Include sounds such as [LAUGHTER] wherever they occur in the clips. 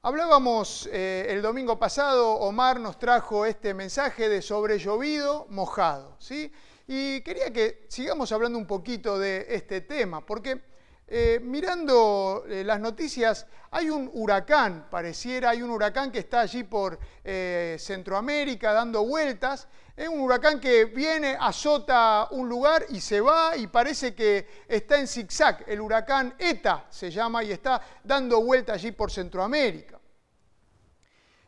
Hablábamos eh, el domingo pasado, Omar nos trajo este mensaje de sobre llovido mojado, ¿sí? Y quería que sigamos hablando un poquito de este tema, porque eh, mirando eh, las noticias, hay un huracán, pareciera, hay un huracán que está allí por Centroamérica dando vueltas, es un huracán que viene, azota un lugar y se va y parece que está en zigzag. El huracán ETA se llama y está dando vuelta allí por Centroamérica.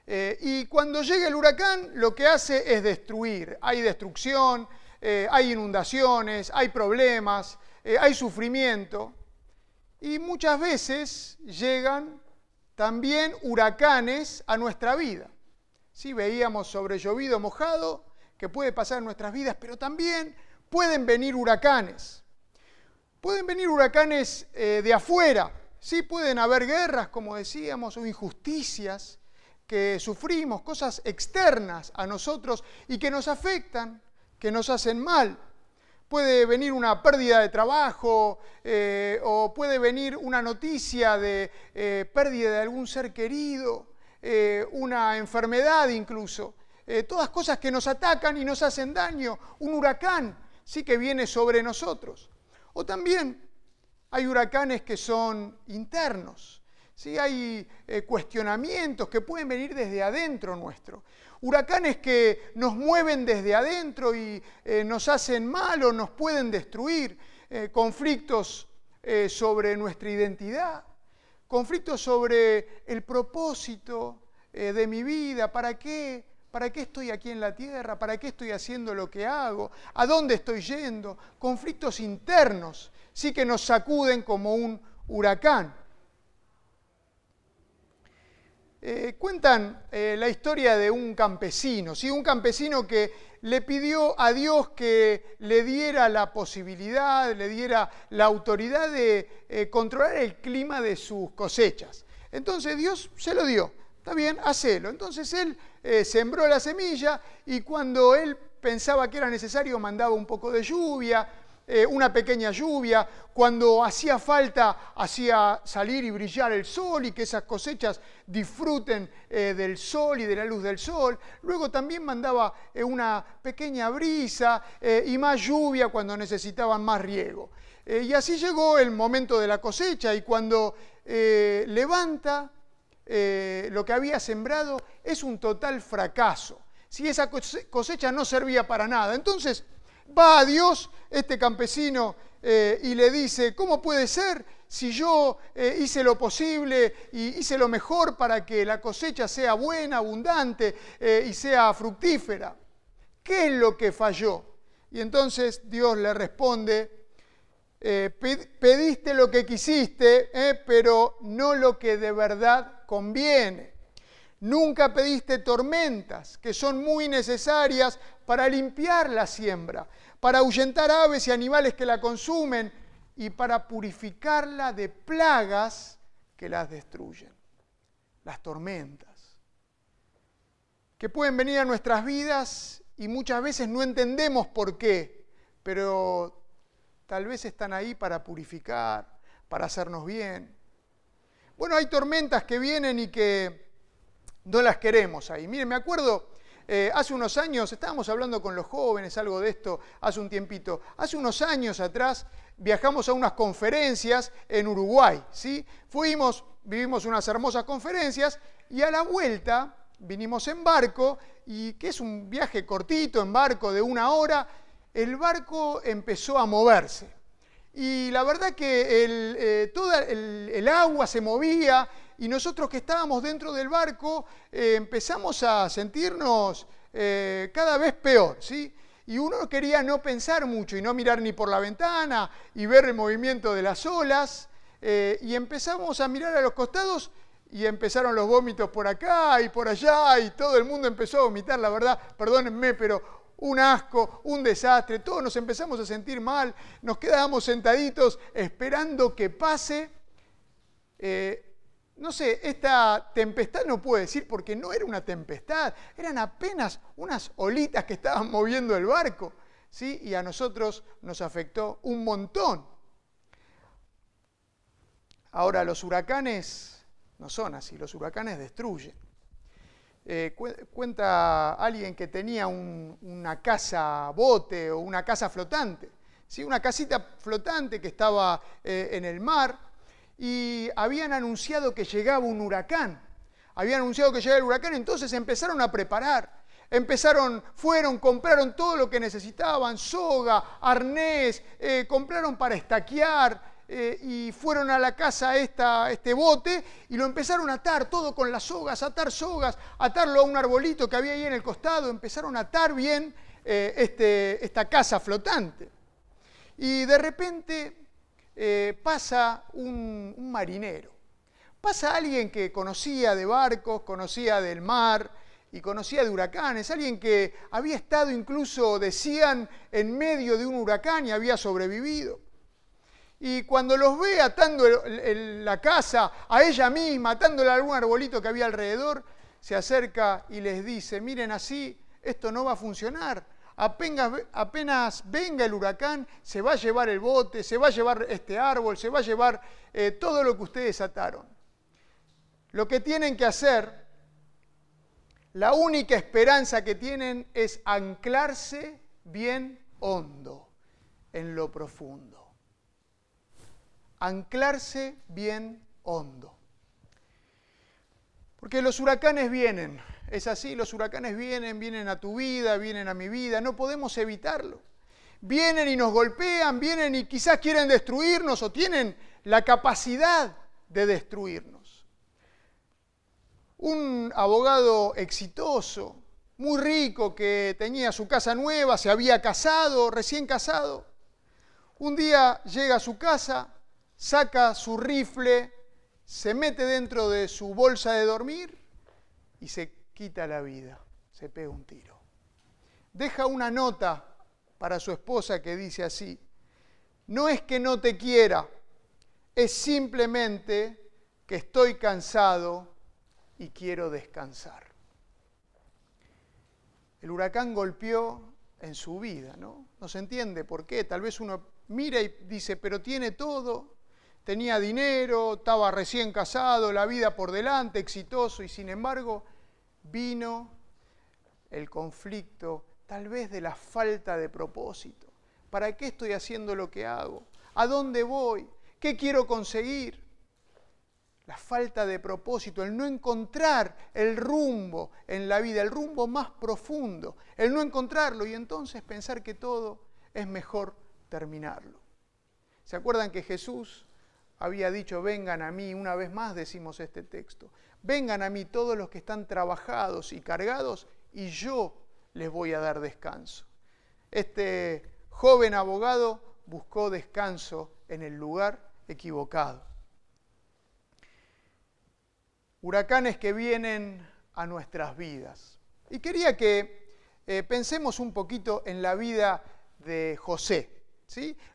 Eh, y cuando llega el huracán lo que hace es destruir. Hay destrucción, eh, hay inundaciones, hay problemas, eh, hay sufrimiento. Y muchas veces llegan también huracanes a nuestra vida. Si veíamos sobre llovido mojado, que puede pasar en nuestras vidas, pero también pueden venir huracanes. Pueden venir huracanes eh, de afuera, sí pueden haber guerras, como decíamos, o injusticias que sufrimos, cosas externas a nosotros y que nos afectan, que nos hacen mal. Puede venir una pérdida de trabajo eh, o puede venir una noticia de eh, pérdida de algún ser querido, una enfermedad incluso. Eh, todas cosas que nos atacan y nos hacen daño, un huracán, sí que viene sobre nosotros. O también hay huracanes que son internos, ¿sí? hay eh, cuestionamientos que pueden venir desde adentro nuestro. Huracanes que nos mueven desde adentro y eh, nos hacen mal o nos pueden destruir. conflictos sobre nuestra identidad, conflictos sobre el propósito de mi vida, para qué ¿Para qué estoy aquí en la tierra? ¿Para qué estoy haciendo lo que hago? ¿A dónde estoy yendo? Conflictos internos, sí que nos sacuden como un huracán. Eh, cuentan eh, la historia de un campesino, ¿sí? un campesino que le pidió a Dios que le diera la posibilidad, le diera la autoridad de eh, controlar el clima de sus cosechas. Entonces Dios se lo dio. Está bien, hacelo. Entonces él eh, sembró la semilla y cuando él pensaba que era necesario mandaba un poco de lluvia, eh, una pequeña lluvia, cuando hacía falta hacía salir y brillar el sol y que esas cosechas disfruten eh, del sol y de la luz del sol. Luego también mandaba una pequeña brisa y más lluvia cuando necesitaban más riego. y así llegó el momento de la cosecha y cuando levanta eh, lo que había sembrado es un total fracaso. Si esa cosecha no servía para nada. Entonces va a Dios este campesino eh, y le dice, ¿cómo puede ser si yo eh, hice lo posible y hice lo mejor para que la cosecha sea buena, abundante y sea fructífera? ¿Qué es lo que falló? Y entonces Dios le responde, pediste lo que quisiste, pero no lo que de verdad conviene. Nunca pediste tormentas, que son muy necesarias para limpiar la siembra, para ahuyentar aves y animales que la consumen y para purificarla de plagas que las destruyen. Las tormentas, que pueden venir a nuestras vidas y muchas veces no entendemos por qué, pero tal vez están ahí para purificar, para hacernos bien, bueno, hay tormentas que vienen y que no las queremos ahí. Miren, me acuerdo, eh, hace unos años, estábamos hablando con los jóvenes algo de esto hace un tiempito, hace unos años atrás viajamos a unas conferencias en Uruguay, ¿sí? Fuimos, vivimos unas hermosas conferencias y a la vuelta vinimos en barco y que es un viaje cortito en barco de una hora, el barco empezó a moverse. Y la verdad que el, eh, toda el, agua se movía y nosotros que estábamos dentro del barco eh, empezamos a sentirnos eh, cada vez peor, ¿sí? Y uno quería no pensar mucho y no mirar ni por la ventana y ver el movimiento de las olas. y empezamos a mirar a los costados y empezaron los vómitos por acá y por allá y todo el mundo empezó a vomitar, la verdad, perdónenme, pero un asco, un desastre, todos nos empezamos a sentir mal, nos quedábamos sentaditos esperando que pase. Eh, no sé, esta tempestad no puedo decir porque no era una tempestad, eran apenas unas olitas que estaban moviendo el barco, ¿sí? Y a nosotros nos afectó un montón. Ahora, los huracanes no son así, los huracanes destruyen. Eh, cuenta alguien que tenía una casa bote o una casa flotante, ¿sí? una casita flotante que estaba eh, en el mar y habían anunciado que llegaba un huracán. Habían anunciado que llegaba el huracán, entonces empezaron a preparar. Empezaron, fueron, compraron todo lo que necesitaban, soga, arnés, eh, compraron para estaquear, eh, y fueron a la casa esta, este bote y lo empezaron a atar todo con las sogas, atar sogas, atarlo a un arbolito que había ahí en el costado, empezaron a atar bien eh, este, esta casa flotante. Y de repente eh, pasa un, un marinero, pasa alguien que conocía de barcos, conocía del mar, y conocía de huracanes, alguien que había estado incluso, decían, en medio de un huracán y había sobrevivido y cuando los ve atando la casa a ella misma, atándole a algún arbolito que había alrededor, se acerca y les dice, miren así, esto no va a funcionar. Apenas, venga el huracán, se va a llevar el bote, se va a llevar este árbol, se va a llevar eh, todo lo que ustedes ataron. Lo que tienen que hacer, la única esperanza que tienen es anclarse bien hondo en lo profundo anclarse bien hondo. Porque los huracanes vienen, es así, los huracanes vienen, vienen a tu vida, vienen a mi vida, no podemos evitarlo. Vienen y nos golpean, vienen y quizás quieren destruirnos o tienen la capacidad de destruirnos. Un abogado exitoso, muy rico, que tenía su casa nueva, se había casado, recién casado, un día llega a su casa saca su rifle, se mete dentro de su bolsa de dormir y se quita la vida, se pega un tiro. Deja una nota para su esposa que dice así, no es que no te quiera, es simplemente que estoy cansado y quiero descansar. El huracán golpeó en su vida, ¿no? No se entiende por qué. Tal vez uno mira y dice, pero tiene todo, tenía dinero, estaba recién casado, la vida por delante, exitoso, y sin embargo vino el conflicto, tal vez de la falta de propósito. ¿Para qué estoy haciendo lo que hago? ¿A dónde voy? ¿Qué quiero conseguir? La falta de propósito, el no encontrar el rumbo en la vida, el rumbo más profundo, el no encontrarlo y entonces pensar que todo es mejor terminarlo. ¿Se acuerdan que Jesús había dicho, vengan a mí, una vez más decimos este texto, vengan a mí todos los que están trabajados y cargados y yo les voy a dar descanso. Este joven abogado buscó descanso en el lugar equivocado. Huracanes que vienen a nuestras vidas. Y quería que eh, pensemos un poquito en la vida de José.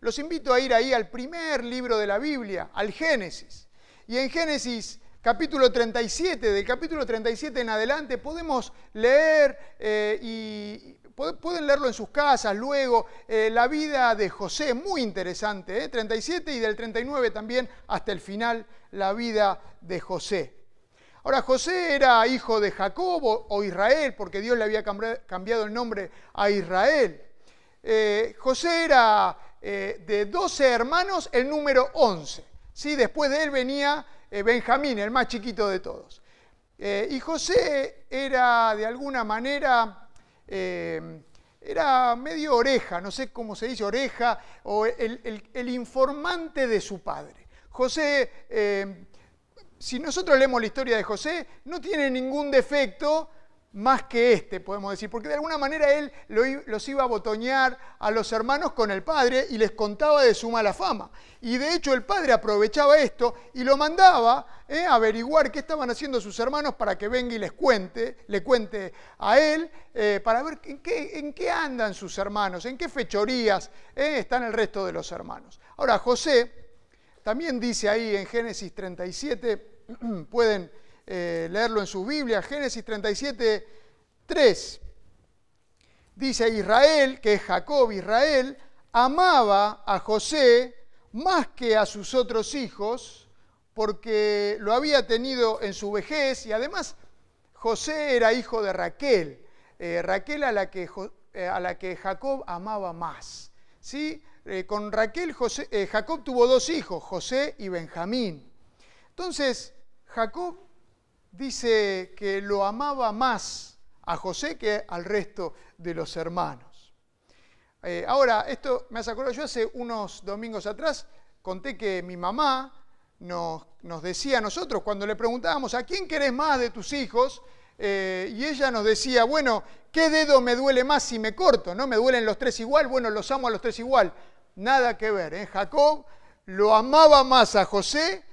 Los invito a ir ahí al primer libro de la Biblia, al Génesis. Y en Génesis capítulo 37, del capítulo 37 en adelante, podemos leer eh, y pueden leerlo en sus casas luego, eh, la vida de José, muy interesante, 37 ¿eh? y del 39 también hasta el final, la vida de José. Ahora, José era hijo de Jacob o Israel, porque Dios le había cambiado el nombre a Israel. José era eh, de 12 hermanos el número 11. ¿sí? Después de él venía eh, Benjamín, el más chiquito de todos. Eh, y José era de alguna manera, era medio oreja, no sé cómo se dice, oreja, o el informante de su padre. José, si nosotros leemos la historia de José, no tiene ningún defecto, más que este, podemos decir, porque de alguna manera él los iba a botonear a los hermanos con el padre y les contaba de su mala fama. Y de hecho el padre aprovechaba esto y lo mandaba eh, a averiguar qué estaban haciendo sus hermanos para que venga y les cuente, le cuente a él, eh, para ver en qué, en qué, andan sus hermanos, en qué fechorías eh, están el resto de los hermanos. Ahora, José también dice ahí en Génesis 37, [CLEARS THROAT] pueden eh, leerlo en su Biblia, Génesis 37, 3. Dice Israel, que es Jacob, Israel, amaba a José más que a sus otros hijos, porque lo había tenido en su vejez y además José era hijo de Raquel, eh, Raquel a la, que, eh, a la, que, Jacob amaba más. ¿sí? Con Raquel Jacob tuvo dos hijos, José y Benjamín. Entonces, Jacob dice que lo amaba más a José que al resto de los hermanos. ahora, esto me hace acordar, yo hace unos domingos atrás conté que mi mamá nos, decía a nosotros cuando le preguntábamos, ¿a quién querés más de tus hijos? Eh, y ella nos decía, bueno, ¿qué dedo me duele más si me corto? ¿No me duelen los tres igual? Bueno, los amo a los tres igual. Nada que ver. ¿eh? Jacob lo amaba más a José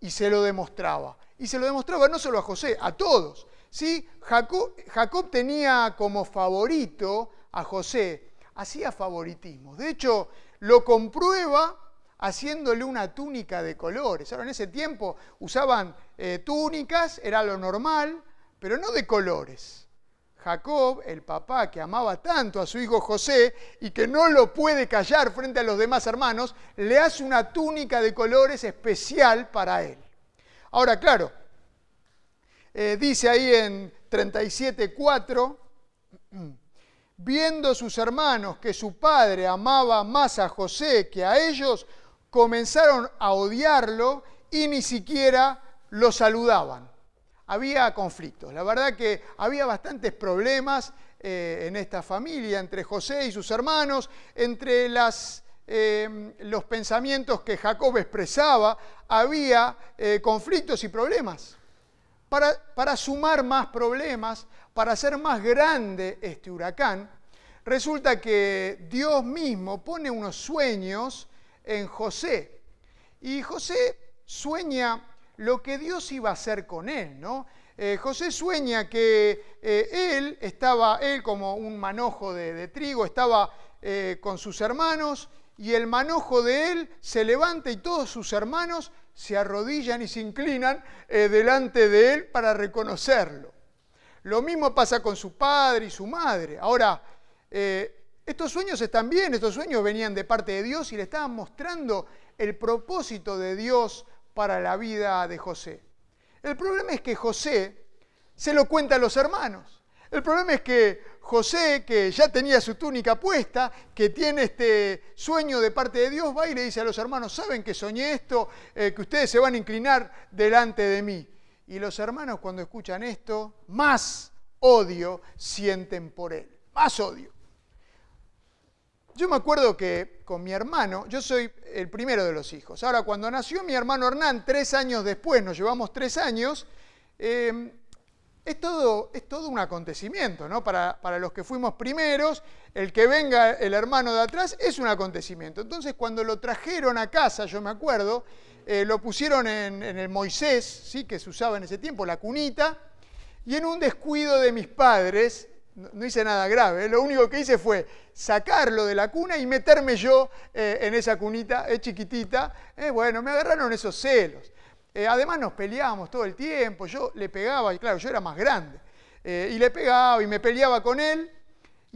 y se lo demostraba. Y se lo demostraba no solo a José, a todos. ¿sí? Jacob, tenía como favorito a José, hacía favoritismo. De hecho, lo comprueba haciéndole una túnica de colores. Ahora, en ese tiempo usaban eh, túnicas, era lo normal, pero no de colores. Jacob, el papá que amaba tanto a su hijo José y que no lo puede callar frente a los demás hermanos, le hace una túnica de colores especial para él. Ahora, claro, eh, dice ahí en 37.4, viendo sus hermanos que su padre amaba más a José que a ellos, comenzaron a odiarlo y ni siquiera lo saludaban. Había conflictos, la verdad que había bastantes problemas eh, en esta familia, entre José y sus hermanos, entre las, eh, los pensamientos que Jacob expresaba, había eh, conflictos y problemas. Para, para sumar más problemas, para hacer más grande este huracán, resulta que Dios mismo pone unos sueños en José. Y José sueña lo que Dios iba a hacer con él, ¿no? Eh, José sueña que eh, él estaba, él como un manojo de, trigo, estaba con sus hermanos y el manojo de él se levanta y todos sus hermanos se arrodillan y se inclinan delante de él para reconocerlo. Lo mismo pasa con su padre y su madre. Ahora, estos sueños están bien, estos sueños venían de parte de Dios y le estaban mostrando el propósito de Dios para la vida de José. El problema es que José se lo cuenta a los hermanos. El problema es que José, que ya tenía su túnica puesta, que tiene este sueño de parte de Dios, va y le dice a los hermanos, ¿saben que soñé esto? Eh, que ustedes se van a inclinar delante de mí. Y los hermanos cuando escuchan esto, más odio sienten por él. Más odio. Yo me acuerdo que con mi hermano, yo soy el primero de los hijos. Ahora, cuando nació mi hermano Hernán, tres años después, nos llevamos tres años, em, es, todo, es un acontecimiento, ¿no? Para, los que fuimos primeros, el que venga el hermano de atrás es un acontecimiento. Entonces, cuando lo trajeron a casa, yo me acuerdo, eh, lo pusieron en, el Moisés, ¿sí? que se usaba en ese tiempo, la cunita, y en un descuido de mis padres, no, hice nada grave, ¿eh? lo único que hice fue sacarlo de la cuna y meterme yo eh, en esa cunita eh, chiquitita. bueno, me agarraron esos celos. Además nos peleábamos todo el tiempo, yo le pegaba, y claro, yo era más grande, y le pegaba y me peleaba con él,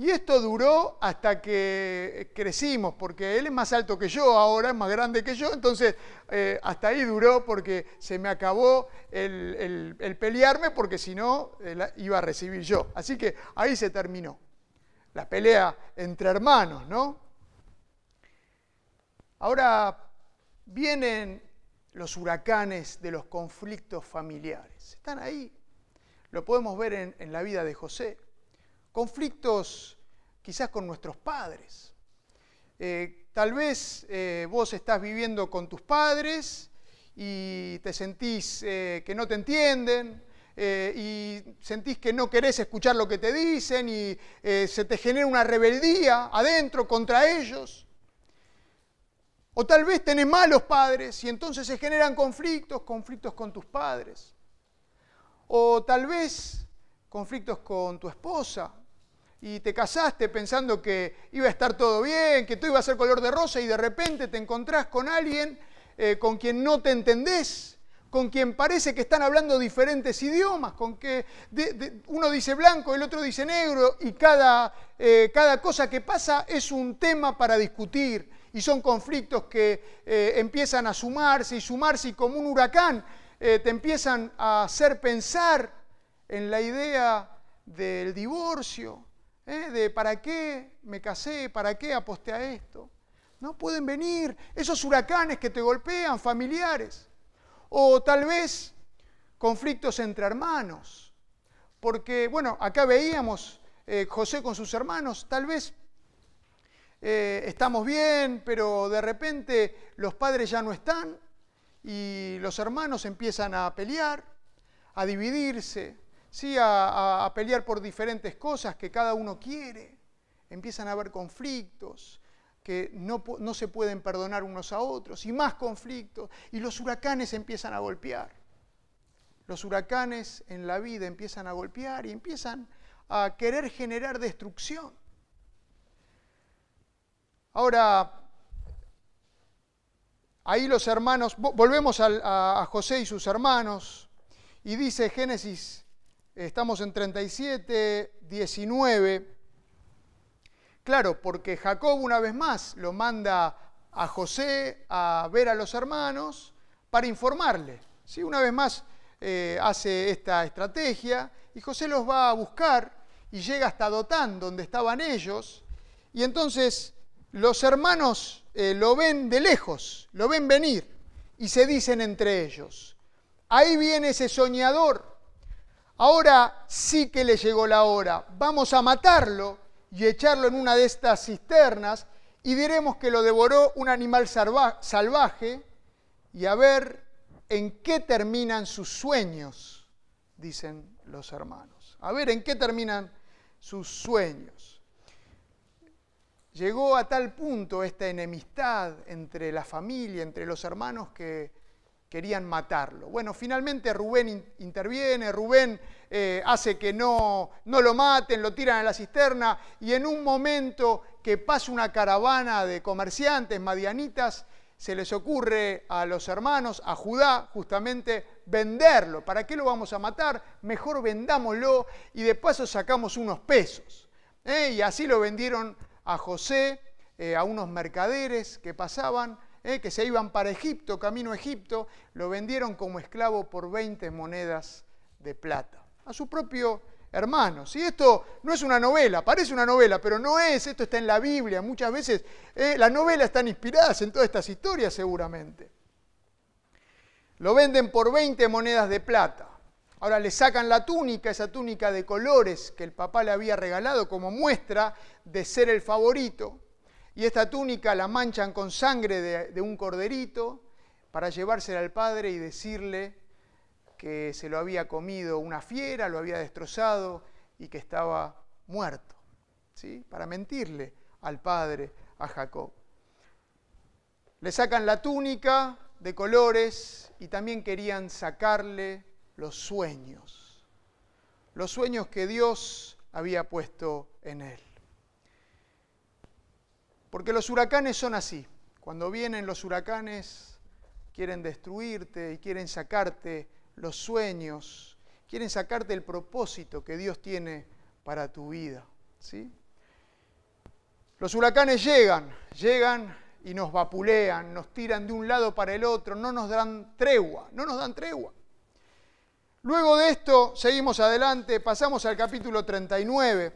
y esto duró hasta que crecimos, porque él es más alto que yo ahora, es más grande que yo, entonces eh, hasta ahí duró porque se me acabó el, pelearme, porque si no eh, iba a recibir yo. Así que ahí se terminó la pelea entre hermanos, ¿no? Ahora vienen los huracanes de los conflictos familiares. Están ahí. Lo podemos ver en, la vida de José conflictos quizás con nuestros padres. Eh, tal vez eh, vos estás viviendo con tus padres y te sentís eh, que no te entienden y sentís que no querés escuchar lo que te dicen y se te genera una rebeldía adentro contra ellos. O tal vez tenés malos padres y entonces se generan conflictos, conflictos con tus padres. O tal vez conflictos con tu esposa y te casaste pensando que iba a estar todo bien, que todo iba a ser color de rosa y de repente te encontrás con alguien eh, con quien no te entendés, con quien parece que están hablando diferentes idiomas, con que uno dice blanco, el otro dice negro y cada, eh, cada cosa que pasa es un tema para discutir y son conflictos que eh, empiezan a sumarse y sumarse y como un huracán eh, te empiezan a hacer pensar en la idea del divorcio, ¿eh? de para qué me casé, para qué aposté a esto. No pueden venir esos huracanes que te golpean, familiares. O tal vez conflictos entre hermanos. Porque, bueno, acá veíamos eh, José con sus hermanos, tal vez eh, estamos bien, pero de repente los padres ya no están y los hermanos empiezan a pelear, a dividirse, ¿sí? a, a pelear por diferentes cosas que cada uno quiere. Empiezan a haber conflictos que no, no se pueden perdonar unos a otros y más conflictos y los huracanes empiezan a golpear. Los huracanes en la vida empiezan a golpear y empiezan a querer generar destrucción. Ahora, ahí los hermanos, volvemos a, José y sus hermanos, y dice Génesis, estamos en 37, 19, claro, porque Jacob una vez más lo manda a José a ver a los hermanos para informarle. ¿sí? Una vez más eh, hace esta estrategia y José los va a buscar y llega hasta Dotán, donde estaban ellos, y entonces los hermanos eh, lo ven de lejos, lo ven venir y se dicen entre ellos, ahí viene ese soñador, ahora sí que le llegó la hora, vamos a matarlo y echarlo en una de estas cisternas y diremos que lo devoró un animal salvaje y a ver en qué terminan sus sueños, dicen los hermanos. A ver en qué terminan sus sueños. Llegó a tal punto esta enemistad entre la familia, entre los hermanos que querían matarlo. Bueno, finalmente Rubén interviene, Rubén eh, hace que no, no lo maten, lo tiran a la cisterna y en un momento que pasa una caravana de comerciantes madianitas, se les ocurre a los hermanos, a Judá, justamente venderlo. ¿Para qué lo vamos a matar? Mejor vendámoslo y de paso sacamos unos pesos. ¿eh? Y así lo vendieron a José, eh, a unos mercaderes que pasaban, eh, que se iban para Egipto, camino a Egipto, lo vendieron como esclavo por 20 monedas de plata, a su propio hermano. Si esto no es una novela, parece una novela, pero no es, esto está en la Biblia, muchas veces eh, las novelas están inspiradas en todas estas historias seguramente. Lo venden por 20 monedas de plata. Ahora le sacan la túnica, esa túnica de colores que el papá le había regalado como muestra de ser el favorito. Y esta túnica la manchan con sangre de, un corderito para llevársela al padre y decirle que se lo había comido una fiera, lo había destrozado y que estaba muerto. ¿sí? Para mentirle al padre, a Jacob. Le sacan la túnica de colores y también querían sacarle los sueños, los sueños que Dios había puesto en él. Porque los huracanes son así. Cuando vienen los huracanes, quieren destruirte y quieren sacarte los sueños, quieren sacarte el propósito que Dios tiene para tu vida. ¿sí? Los huracanes llegan, llegan y nos vapulean, nos tiran de un lado para el otro, no nos dan tregua, no nos dan tregua. Luego de esto, seguimos adelante, pasamos al capítulo 39.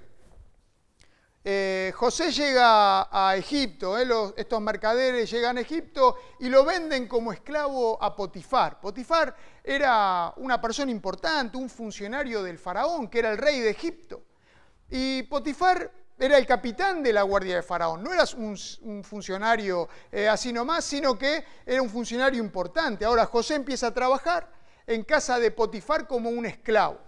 Eh, José llega a Egipto, eh, estos mercaderes llegan a Egipto y lo venden como esclavo a Potifar. Potifar era una persona importante, un funcionario del faraón, que era el rey de Egipto. Y Potifar era el capitán de la guardia de Faraón. No era un, funcionario eh, así nomás, sino que era un funcionario importante. Ahora José empieza a trabajar en casa de Potifar como un esclavo.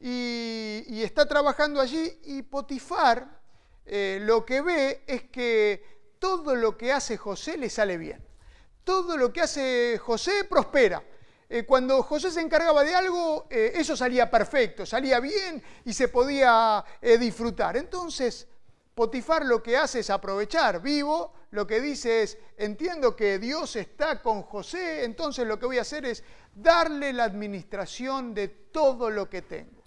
Y, está trabajando allí y Potifar eh, lo que ve es que todo lo que hace José le sale bien. Todo lo que hace José prospera. Eh, cuando José se encargaba de algo, eh, eso salía perfecto, salía bien y se podía disfrutar. Entonces, Potifar lo que hace es aprovechar vivo, lo que dice es, entiendo que Dios está con José, entonces lo que voy a hacer es darle la administración de todo lo que tengo.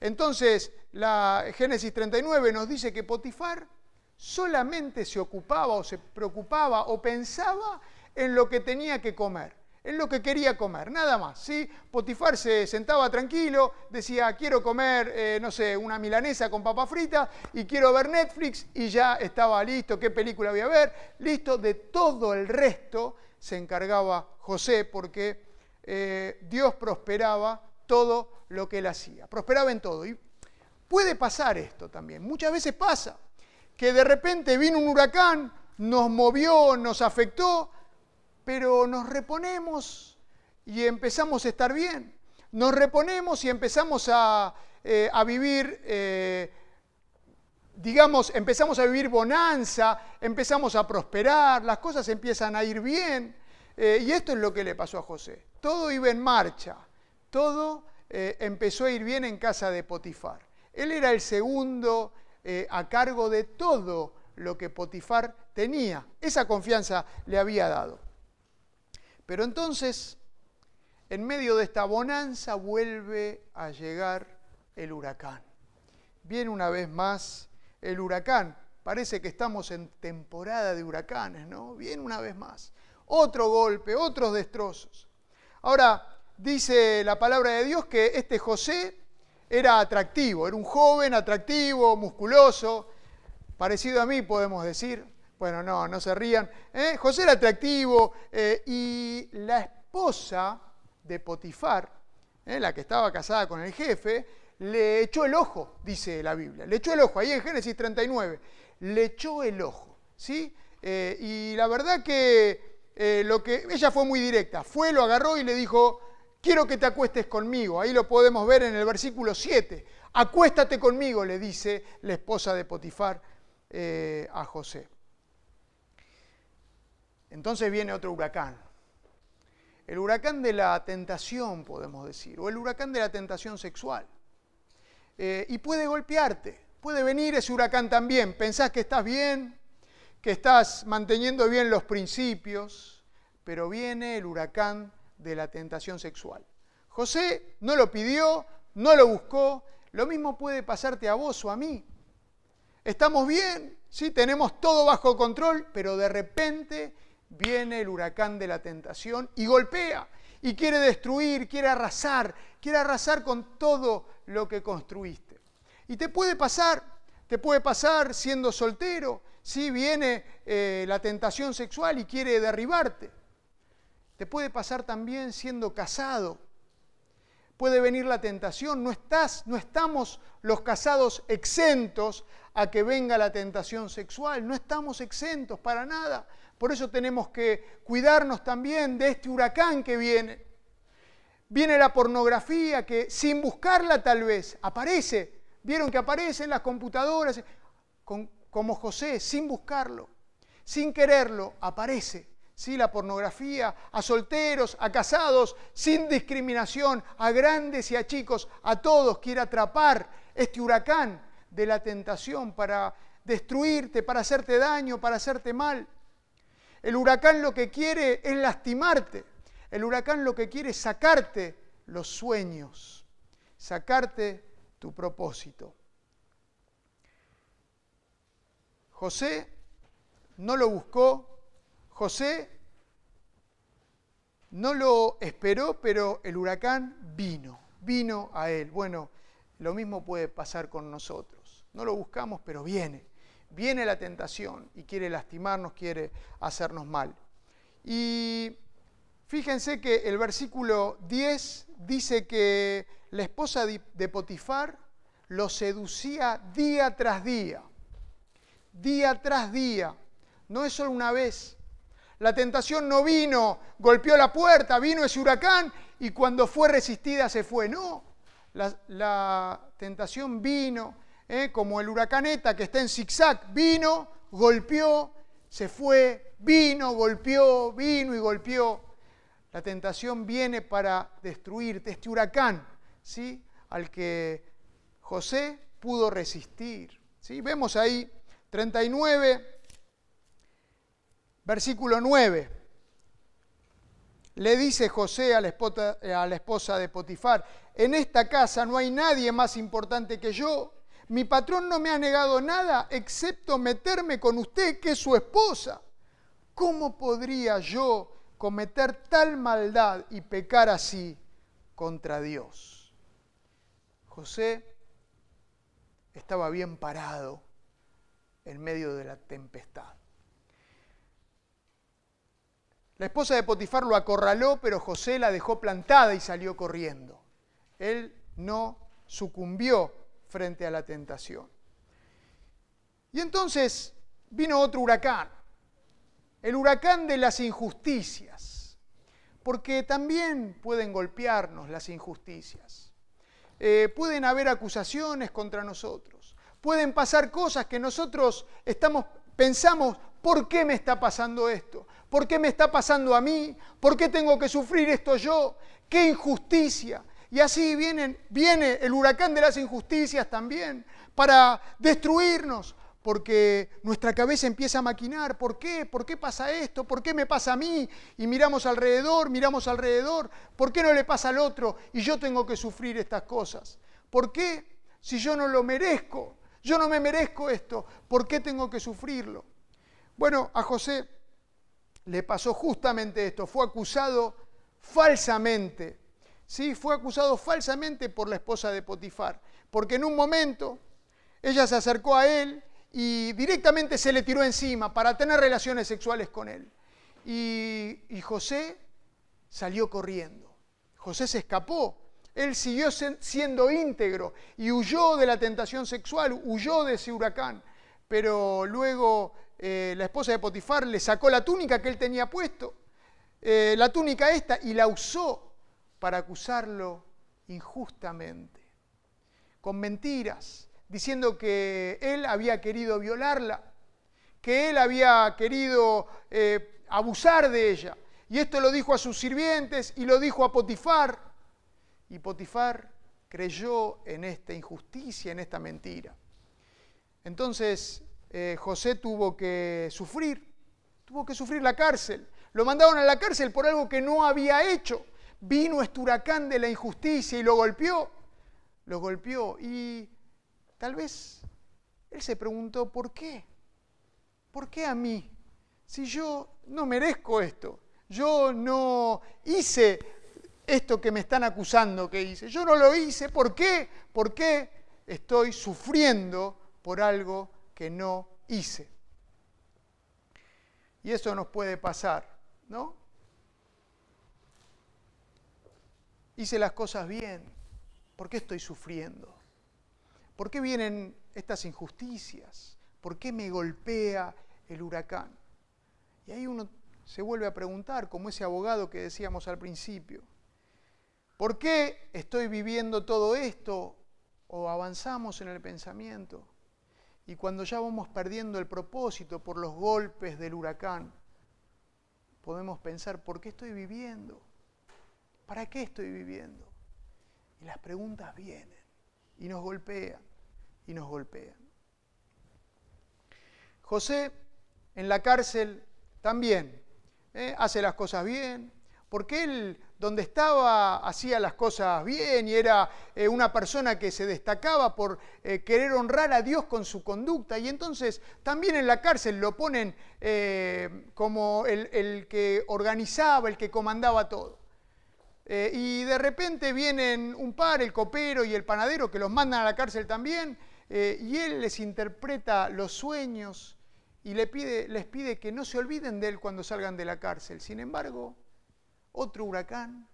Entonces, la Génesis 39 nos dice que Potifar solamente se ocupaba o se preocupaba o pensaba en lo que tenía que comer, en lo que quería comer, nada más. ¿sí? Potifar se sentaba tranquilo, decía, quiero comer, eh, no sé, una milanesa con papa frita y quiero ver Netflix y ya estaba listo, qué película voy a ver, listo, de todo el resto se encargaba José porque eh, Dios prosperaba todo lo que él hacía, prosperaba en todo. Y puede pasar esto también, muchas veces pasa, que de repente vino un huracán, nos movió, nos afectó, pero nos reponemos y empezamos a estar bien. Nos reponemos y empezamos a, eh, vivir, eh, digamos, empezamos a vivir bonanza, empezamos a prosperar, las cosas empiezan a ir bien. Eh, y esto es lo que le pasó a José. Todo iba en marcha, todo empezó a ir bien en casa de Potifar. Él era el segundo a cargo de todo lo que Potifar tenía. Esa confianza le había dado. Pero entonces, en medio de esta bonanza, vuelve a llegar el huracán. Viene una vez más el huracán. Parece que estamos en temporada de huracanes, ¿no? Viene una vez más. Otro golpe, otros destrozos. Ahora, dice la palabra de Dios que este José era atractivo, era un joven atractivo, musculoso, parecido a mí, podemos decir. Bueno, no, no se rían. ¿eh? José era atractivo eh, y la esposa de Potifar, ¿eh? la que estaba casada con el jefe, le echó el ojo, dice la Biblia. Le echó el ojo, ahí en Génesis 39. Le echó el ojo, ¿sí? y la verdad que lo que ella fue muy directa. Fue, lo agarró y le dijo, quiero que te acuestes conmigo. Ahí lo podemos ver en el versículo 7. Acuéstate conmigo, le dice la esposa de Potifar a José. Entonces viene otro huracán. El huracán de la tentación, podemos decir, o el huracán de la tentación sexual. Eh, y puede golpearte, puede venir ese huracán también. Pensás que estás bien, que estás manteniendo bien los principios, pero viene el huracán de la tentación sexual. José no lo pidió, no lo buscó, lo mismo puede pasarte a vos o a mí. Estamos bien, sí, tenemos todo bajo control, pero de repente viene el huracán de la tentación y golpea y quiere destruir, quiere arrasar, quiere arrasar con todo lo que construiste. Y te puede pasar, te puede pasar siendo soltero, si viene eh, la tentación sexual y quiere derribarte. Te puede pasar también siendo casado. Puede venir la tentación, no estás, no estamos los casados exentos a que venga la tentación sexual, no estamos exentos para nada. Por eso tenemos que cuidarnos también de este huracán que viene. Viene la pornografía que sin buscarla tal vez aparece. Vieron que aparece en las computadoras, como José, sin buscarlo, sin quererlo, aparece. ¿sí? La pornografía a solteros, a casados, sin discriminación, a grandes y a chicos, a todos quiere atrapar este huracán de la tentación para destruirte, para hacerte daño, para hacerte mal. El huracán lo que quiere es lastimarte. El huracán lo que quiere es sacarte los sueños, sacarte tu propósito. José no lo buscó, José no lo esperó, pero el huracán vino, vino a él. Bueno, lo mismo puede pasar con nosotros. No lo buscamos, pero viene viene la tentación y quiere lastimarnos, quiere hacernos mal. Y fíjense que el versículo 10 dice que la esposa de Potifar lo seducía día tras día, día tras día. No es solo una vez. La tentación no vino, golpeó la puerta, vino ese huracán y cuando fue resistida se fue. No, la, la tentación vino, ¿eh? como el huracaneta que está en zigzag, vino, golpeó, se fue, vino, golpeó, vino y golpeó. La tentación viene para destruirte, este huracán, ¿sí? al que José pudo resistir. ¿sí? Vemos ahí 39, versículo 9. Le dice José a la, esposa, a la esposa de Potifar, en esta casa no hay nadie más importante que yo mi patrón no me ha negado nada excepto meterme con usted, que es su esposa. ¿Cómo podría yo cometer tal maldad y pecar así contra Dios? José estaba bien parado en medio de la tempestad. La esposa de Potifar lo acorraló, pero José la dejó plantada y salió corriendo. Él no sucumbió frente a la tentación. Y entonces vino otro huracán, el huracán de las injusticias, porque también pueden golpearnos las injusticias. Eh, pueden haber acusaciones contra nosotros, pueden pasar cosas que nosotros estamos, pensamos, ¿por qué me está pasando esto? ¿Por qué me está pasando a mí? ¿Por qué tengo que sufrir esto yo? ¡Qué injusticia! Y así viene el huracán de las injusticias también para destruirnos, porque nuestra cabeza empieza a maquinar, ¿por qué? ¿Por qué pasa esto? ¿Por qué me pasa a mí? Y miramos alrededor, miramos alrededor, ¿por qué no le pasa al otro y yo tengo que sufrir estas cosas? ¿Por qué? Si yo no lo merezco, yo no me merezco esto, ¿por qué tengo que sufrirlo? Bueno, a José le pasó justamente esto, fue acusado falsamente ¿sí? fue acusado falsamente por la esposa de Potifar, porque en un momento ella se acercó a él y directamente se le tiró encima para tener relaciones sexuales con él. Y, José salió corriendo. José se escapó. Él siguió siendo íntegro y huyó de la tentación sexual, huyó de ese huracán. Pero luego eh, la esposa de Potifar le sacó la túnica que él tenía puesto, eh, la túnica esta, y la usó para acusarlo injustamente, con mentiras, diciendo que él había querido violarla, que él había querido eh, abusar de ella. Y esto lo dijo a sus sirvientes y lo dijo a Potifar. Y Potifar creyó en esta injusticia, en esta mentira. Entonces eh, José tuvo que sufrir, tuvo que sufrir la cárcel. Lo mandaron a la cárcel por algo que no había hecho vino este huracán de la injusticia y lo golpeó, lo golpeó. Y tal vez él se preguntó, ¿por qué? ¿Por qué a mí? Si yo no merezco esto, yo no hice esto que me están acusando que hice, yo no lo hice, ¿por qué? ¿Por qué estoy sufriendo por algo que no hice? Y eso nos puede pasar, ¿no? Hice las cosas bien, ¿por qué estoy sufriendo? ¿Por qué vienen estas injusticias? ¿Por qué me golpea el huracán? Y ahí uno se vuelve a preguntar, como ese abogado que decíamos al principio, ¿por qué estoy viviendo todo esto? O avanzamos en el pensamiento. Y cuando ya vamos perdiendo el propósito por los golpes del huracán, podemos pensar, ¿por qué estoy viviendo? ¿Para qué estoy viviendo? Y las preguntas vienen y nos golpean y nos golpean. José en la cárcel también ¿eh? hace las cosas bien, porque él donde estaba hacía las cosas bien y era eh, una persona que se destacaba por eh, querer honrar a Dios con su conducta. Y entonces también en la cárcel lo ponen como el que organizaba, el que comandaba todo. Eh, y de repente vienen un par, el copero y el panadero, que los mandan a la cárcel también, eh, y él les interpreta los sueños y les pide, les pide que no se olviden de él cuando salgan de la cárcel. Sin embargo, otro huracán,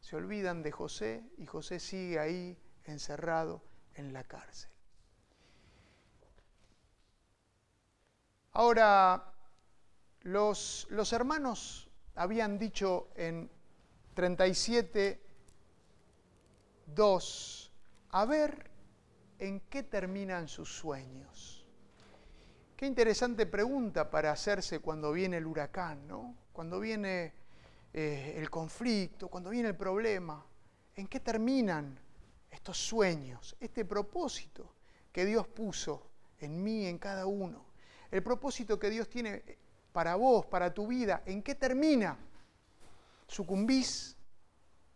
se olvidan de José y José sigue ahí encerrado en la cárcel. Ahora, los, los hermanos habían dicho en 37, 2. A ver en qué terminan sus sueños. Qué interesante pregunta para hacerse cuando viene el huracán, ¿no? Cuando viene eh, el conflicto, cuando viene el problema. ¿En qué terminan estos sueños, este propósito que Dios puso en mí, en cada uno? El propósito que Dios tiene para vos, para tu vida, ¿en qué termina? Sucumbís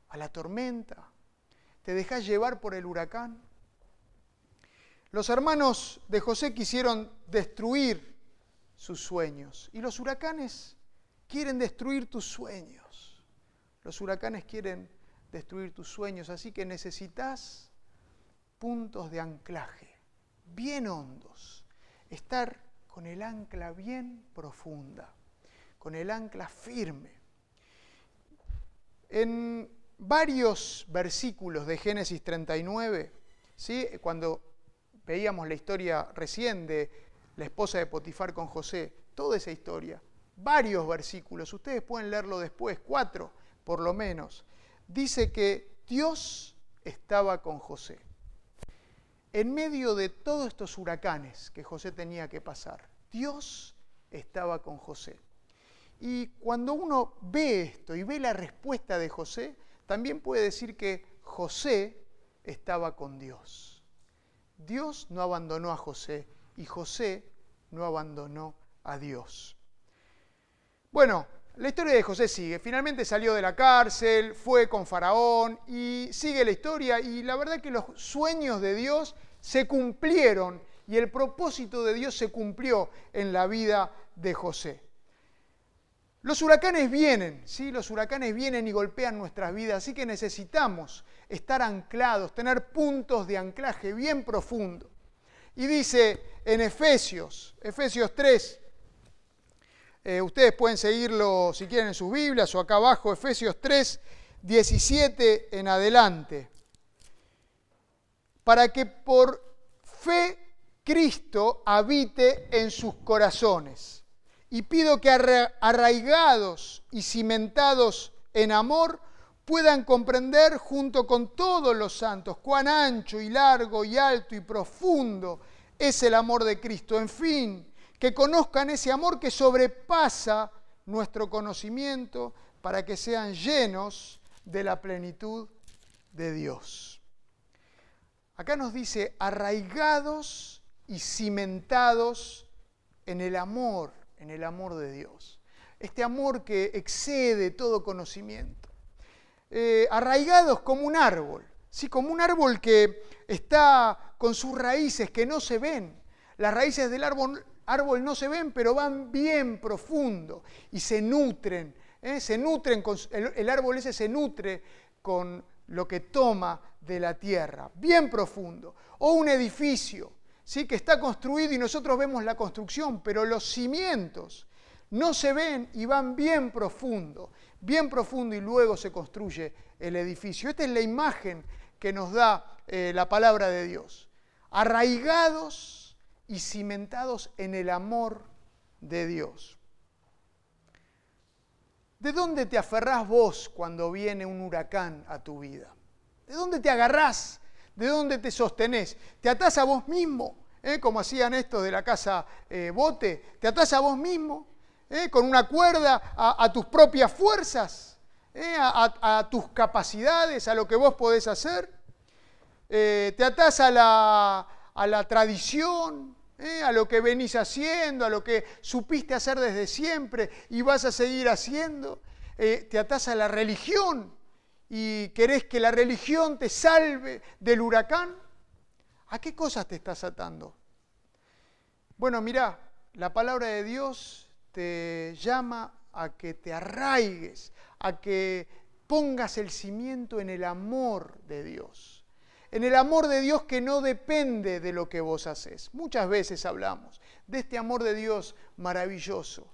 a la tormenta, te dejás llevar por el huracán. Los hermanos de José quisieron destruir sus sueños y los huracanes quieren destruir tus sueños. Los huracanes quieren destruir tus sueños, así que necesitas puntos de anclaje bien hondos, estar con el ancla bien profunda, con el ancla firme. En varios versículos de Génesis 39, ¿sí? cuando veíamos la historia recién de la esposa de Potifar con José, toda esa historia, varios versículos, ustedes pueden leerlo después, cuatro por lo menos, dice que Dios estaba con José. En medio de todos estos huracanes que José tenía que pasar, Dios estaba con José. Y cuando uno ve esto y ve la respuesta de José, también puede decir que José estaba con Dios. Dios no abandonó a José y José no abandonó a Dios. Bueno, la historia de José sigue. Finalmente salió de la cárcel, fue con Faraón y sigue la historia y la verdad que los sueños de Dios se cumplieron y el propósito de Dios se cumplió en la vida de José. Los huracanes vienen, ¿sí? Los huracanes vienen y golpean nuestras vidas, así que necesitamos estar anclados, tener puntos de anclaje bien profundo. Y dice en Efesios, Efesios 3, eh, ustedes pueden seguirlo si quieren en sus Biblias o acá abajo, Efesios 3, 17 en adelante. Para que por fe Cristo habite en sus corazones. Y pido que arraigados y cimentados en amor puedan comprender junto con todos los santos cuán ancho y largo y alto y profundo es el amor de Cristo. En fin, que conozcan ese amor que sobrepasa nuestro conocimiento para que sean llenos de la plenitud de Dios. Acá nos dice arraigados y cimentados en el amor, en el amor de Dios. Este amor que excede todo conocimiento. Eh, arraigados como un árbol, ¿sí? como un árbol que está con sus raíces que no se ven. Las raíces del árbol no se ven, pero van bien profundo y se nutren. ¿eh? Se nutren con, el, árbol ese se nutre con lo que toma de la tierra, bien profundo. O un edificio, ¿sí? que está construido y nosotros vemos la construcción, pero los cimientos no se ven y van bien profundo, bien profundo y luego se construye el edificio. Esta es la imagen que nos da eh, la palabra de Dios. Arraigados y cimentados en el amor de Dios. ¿De dónde te aferrás vos cuando viene un huracán a tu vida? ¿De dónde te agarrás? ¿De dónde te sostenés? ¿Te atás a vos mismo? ¿Eh? Como hacían estos de la casa eh, Bote. ¿Te atás a vos mismo? ¿Eh? Con una cuerda a, tus propias fuerzas, a, a, tus capacidades, a lo que vos podés hacer. ¿Te atás a la, a la tradición, ¿eh? a lo que venís haciendo, a lo que supiste hacer desde siempre y vas a seguir haciendo. Eh, te atás a la religión y querés que la religión te salve del huracán. ¿A qué cosas te estás atando? Bueno, mira, la palabra de Dios te llama a que te arraigues, a que pongas el cimiento en el amor de Dios en el amor de Dios que no depende de lo que vos haces. Muchas veces hablamos de este amor de Dios maravilloso.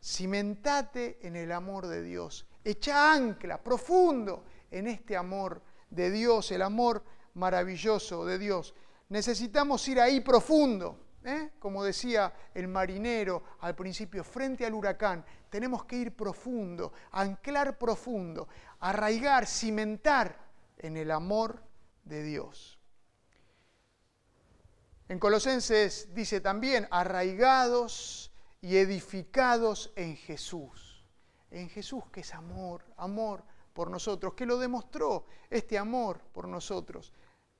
Cimentate en el amor de Dios. Echa ancla profundo en este amor de Dios, el amor maravilloso de Dios. Necesitamos ir ahí profundo. ¿eh? Como decía el marinero al principio, frente al huracán, tenemos que ir profundo, anclar profundo, arraigar, cimentar en el amor de Dios. En Colosenses dice también, arraigados y edificados en Jesús. En Jesús que es amor, amor por nosotros, que lo demostró este amor por nosotros,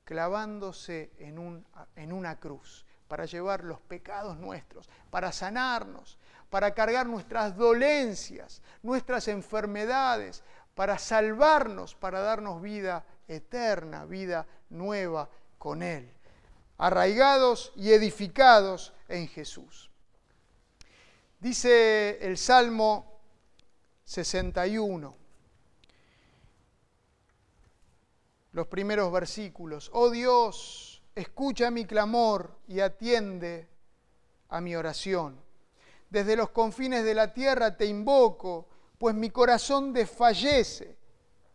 clavándose en, un, en una cruz para llevar los pecados nuestros, para sanarnos, para cargar nuestras dolencias, nuestras enfermedades, para salvarnos, para darnos vida eterna, vida nueva con Él. arraigados y edificados en Jesús. Dice el Salmo 61, los primeros versículos, oh Dios, escucha mi clamor y atiende a mi oración. Desde los confines de la tierra te invoco, pues mi corazón desfallece.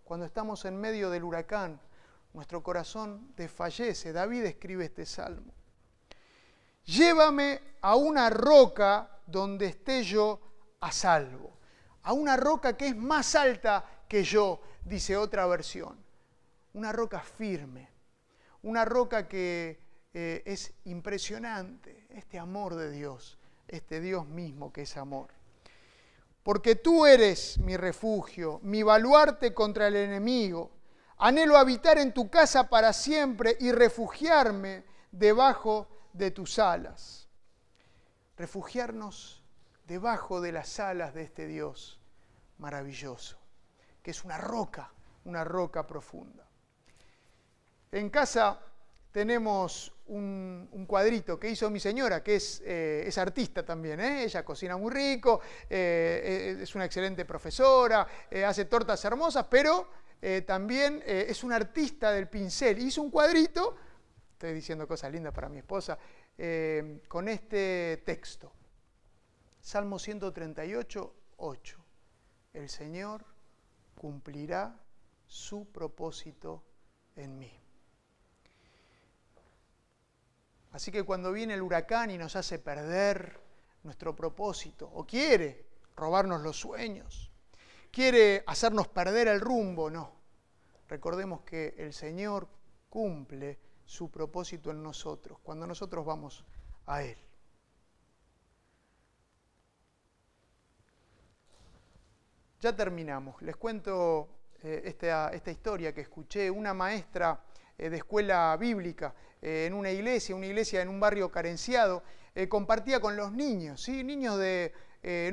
Cuando estamos en medio del huracán, nuestro corazón desfallece. David escribe este salmo. Llévame a una roca donde esté yo a salvo. A una roca que es más alta que yo, dice otra versión. Una roca firme. Una roca que eh, es impresionante. Este amor de Dios. Este Dios mismo que es amor. Porque tú eres mi refugio, mi baluarte contra el enemigo. Anhelo habitar en tu casa para siempre y refugiarme debajo de tus alas. Refugiarnos debajo de las alas de este Dios maravilloso, que es una roca, una roca profunda. En casa tenemos un, cuadrito que hizo mi señora, que es, eh, artista también. ¿eh? Ella cocina muy rico, eh, es una excelente profesora, hace tortas hermosas, pero también es un artista del pincel. Hizo un cuadrito, estoy diciendo cosas lindas para mi esposa, con este texto. Salmo 138, 8. El Señor cumplirá su propósito en mí. Así que cuando viene el huracán y nos hace perder nuestro propósito, o quiere robarnos los sueños, quiere hacernos perder el rumbo, no. Recordemos que el Señor cumple su propósito en nosotros, cuando nosotros vamos a Él. Ya terminamos. Les cuento eh, esta, historia que escuché. Una maestra eh, de escuela bíblica eh, en una iglesia, una iglesia en un barrio carenciado, compartía con los niños, ¿sí? niños de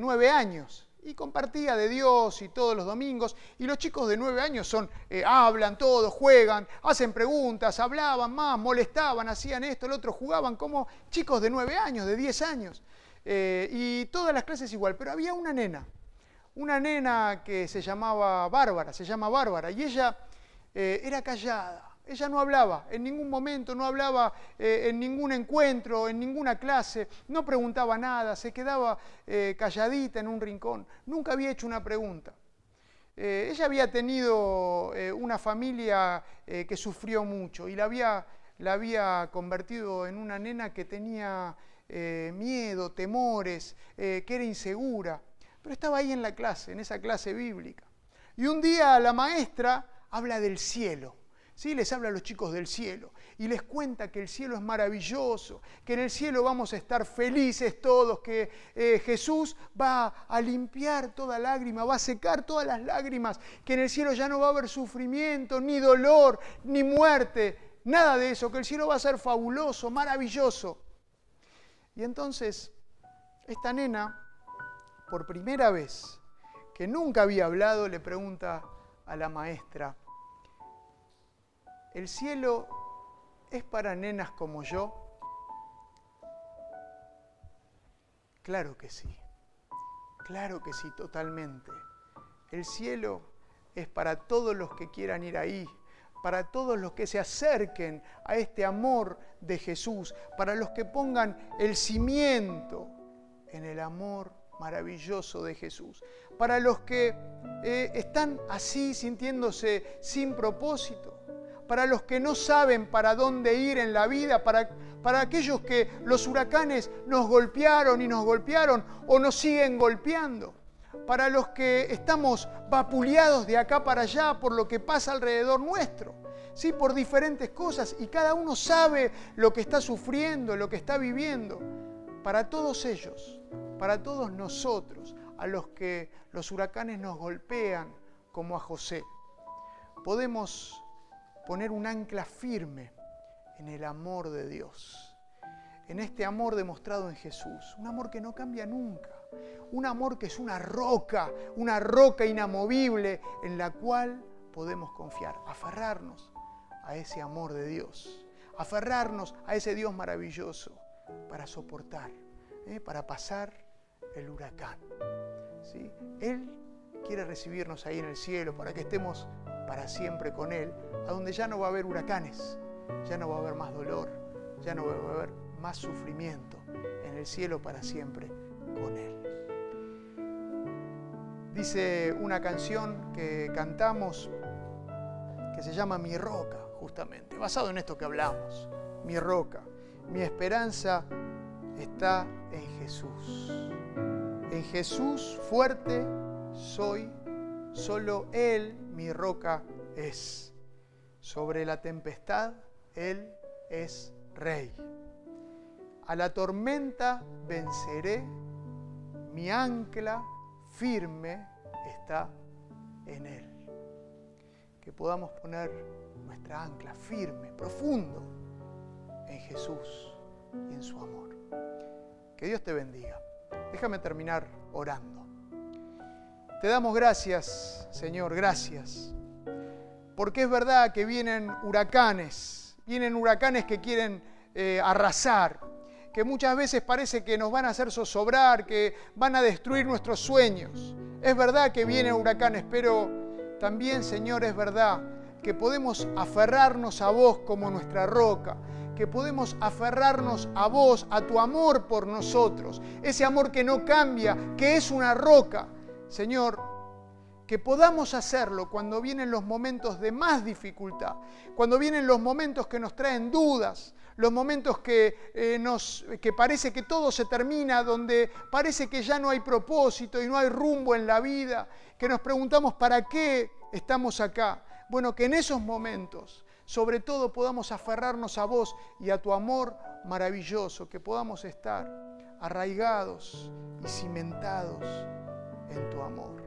nueve años, y compartía de Dios y todos los domingos. Y los chicos de nueve años son, hablan todos, juegan, hacen preguntas, hablaban más, molestaban, hacían esto, el otro, jugaban como chicos de nueve años, de diez años. y todas las clases igual, pero había una nena una nena que se llamaba Bárbara, se llama Bárbara, y ella eh, era callada, ella no hablaba, en ningún momento no hablaba eh, en ningún encuentro, en ninguna clase, no preguntaba nada, se quedaba eh, calladita en un rincón, nunca había hecho una pregunta. ella había tenido una familia que sufrió mucho y la había, la había convertido en una nena que tenía miedo, temores, que era insegura pero estaba ahí en la clase, en esa clase bíblica. Y un día la maestra habla del cielo. ¿sí? Les habla a los chicos del cielo y les cuenta que el cielo es maravilloso, que en el cielo vamos a estar felices todos, que eh, Jesús va a limpiar toda lágrima, va a secar todas las lágrimas, que en el cielo ya no va a haber sufrimiento, ni dolor, ni muerte, nada de eso, que el cielo va a ser fabuloso, maravilloso. Y entonces, esta nena por primera vez, que nunca había hablado, le pregunta a la maestra, ¿el cielo es para nenas como yo? Claro que sí, claro que sí, totalmente. El cielo es para todos los que quieran ir ahí, para todos los que se acerquen a este amor de Jesús, para los que pongan el cimiento en el amor maravilloso de Jesús. Para los que eh, están así sintiéndose sin propósito, para los que no saben para dónde ir en la vida, para, para aquellos que los huracanes nos golpearon y nos golpearon o nos siguen golpeando, para los que estamos vapuleados de acá para allá por lo que pasa alrededor nuestro. Sí, por diferentes cosas y cada uno sabe lo que está sufriendo, lo que está viviendo. Para todos ellos, para todos nosotros, a los que los huracanes nos golpean como a José. Podemos poner un ancla firme en el amor de Dios, en este amor demostrado en Jesús, un amor que no cambia nunca, un amor que es una roca, una roca inamovible en la cual podemos confiar, aferrarnos a ese amor de Dios, aferrarnos a ese Dios maravilloso para soportar, ¿eh? para pasar el huracán. ¿sí? Él quiere recibirnos ahí en el cielo para que estemos para siempre con Él, a donde ya no va a haber huracanes, ya no va a haber más dolor, ya no va a haber más sufrimiento, en el cielo para siempre con Él. Dice una canción que cantamos que se llama Mi Roca, justamente, basado en esto que hablamos. Mi roca, mi esperanza está en Jesús. En Jesús fuerte soy, solo Él mi roca es. Sobre la tempestad Él es rey. A la tormenta venceré, mi ancla firme está en Él. Que podamos poner nuestra ancla firme, profundo, en Jesús y en su amor. Que Dios te bendiga. Déjame terminar orando. Te damos gracias, Señor, gracias. Porque es verdad que vienen huracanes, vienen huracanes que quieren eh, arrasar, que muchas veces parece que nos van a hacer zozobrar, que van a destruir nuestros sueños. Es verdad que vienen huracanes, pero también, Señor, es verdad que podemos aferrarnos a vos como nuestra roca, que podemos aferrarnos a vos, a tu amor por nosotros, ese amor que no cambia, que es una roca. Señor, que podamos hacerlo cuando vienen los momentos de más dificultad, cuando vienen los momentos que nos traen dudas, los momentos que, eh, nos, que parece que todo se termina, donde parece que ya no hay propósito y no hay rumbo en la vida, que nos preguntamos para qué estamos acá. Bueno, que en esos momentos, sobre todo, podamos aferrarnos a vos y a tu amor maravilloso, que podamos estar arraigados y cimentados en tu amor.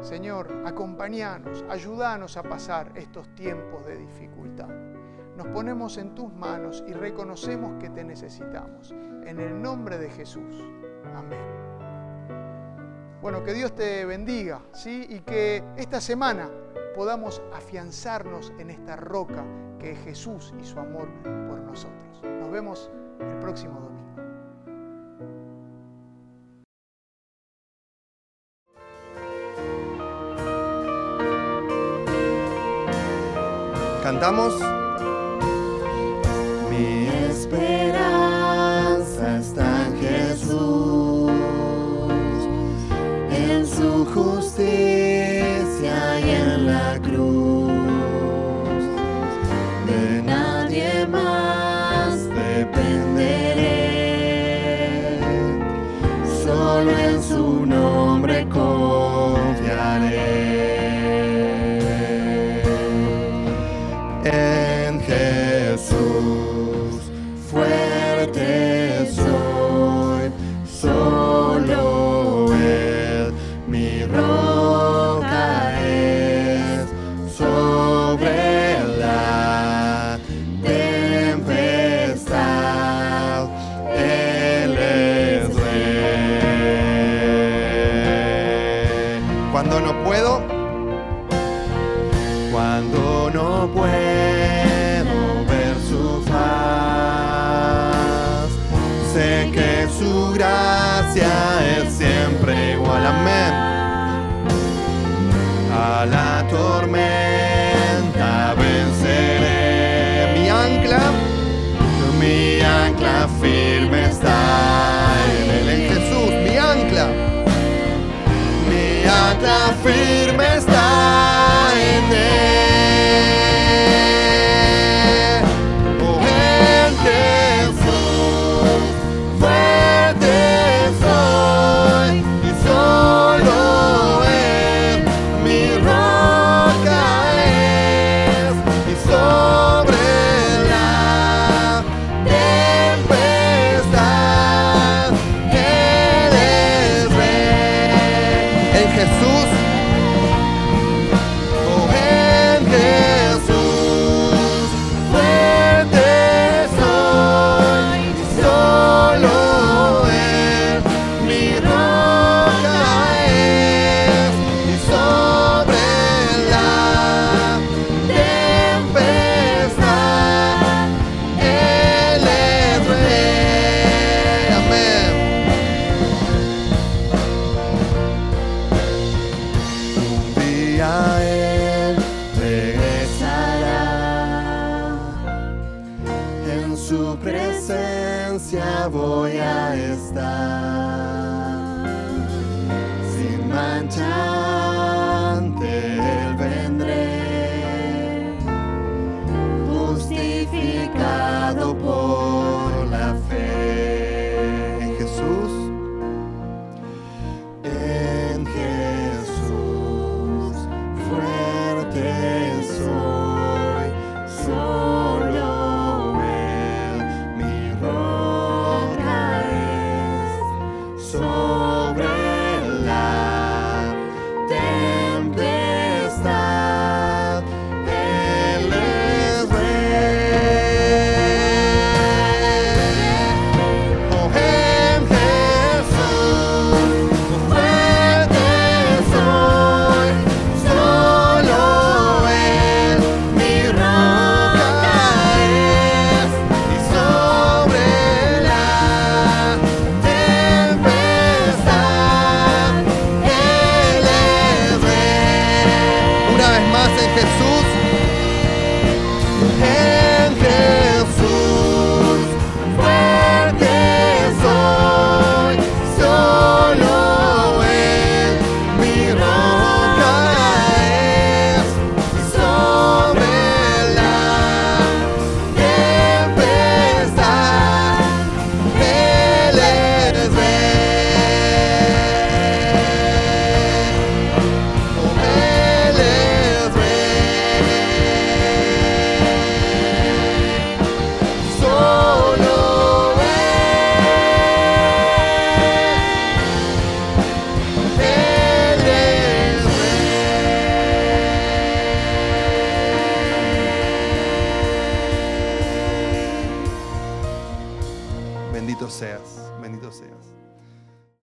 Señor, acompañanos, ayúdanos a pasar estos tiempos de dificultad. Nos ponemos en tus manos y reconocemos que te necesitamos. En el nombre de Jesús. Amén. Bueno, que Dios te bendiga, ¿sí? Y que esta semana podamos afianzarnos en esta roca que es Jesús y su amor por nosotros. Nos vemos el próximo domingo. Cantamos. Mi esperanza está en Jesús, en su justicia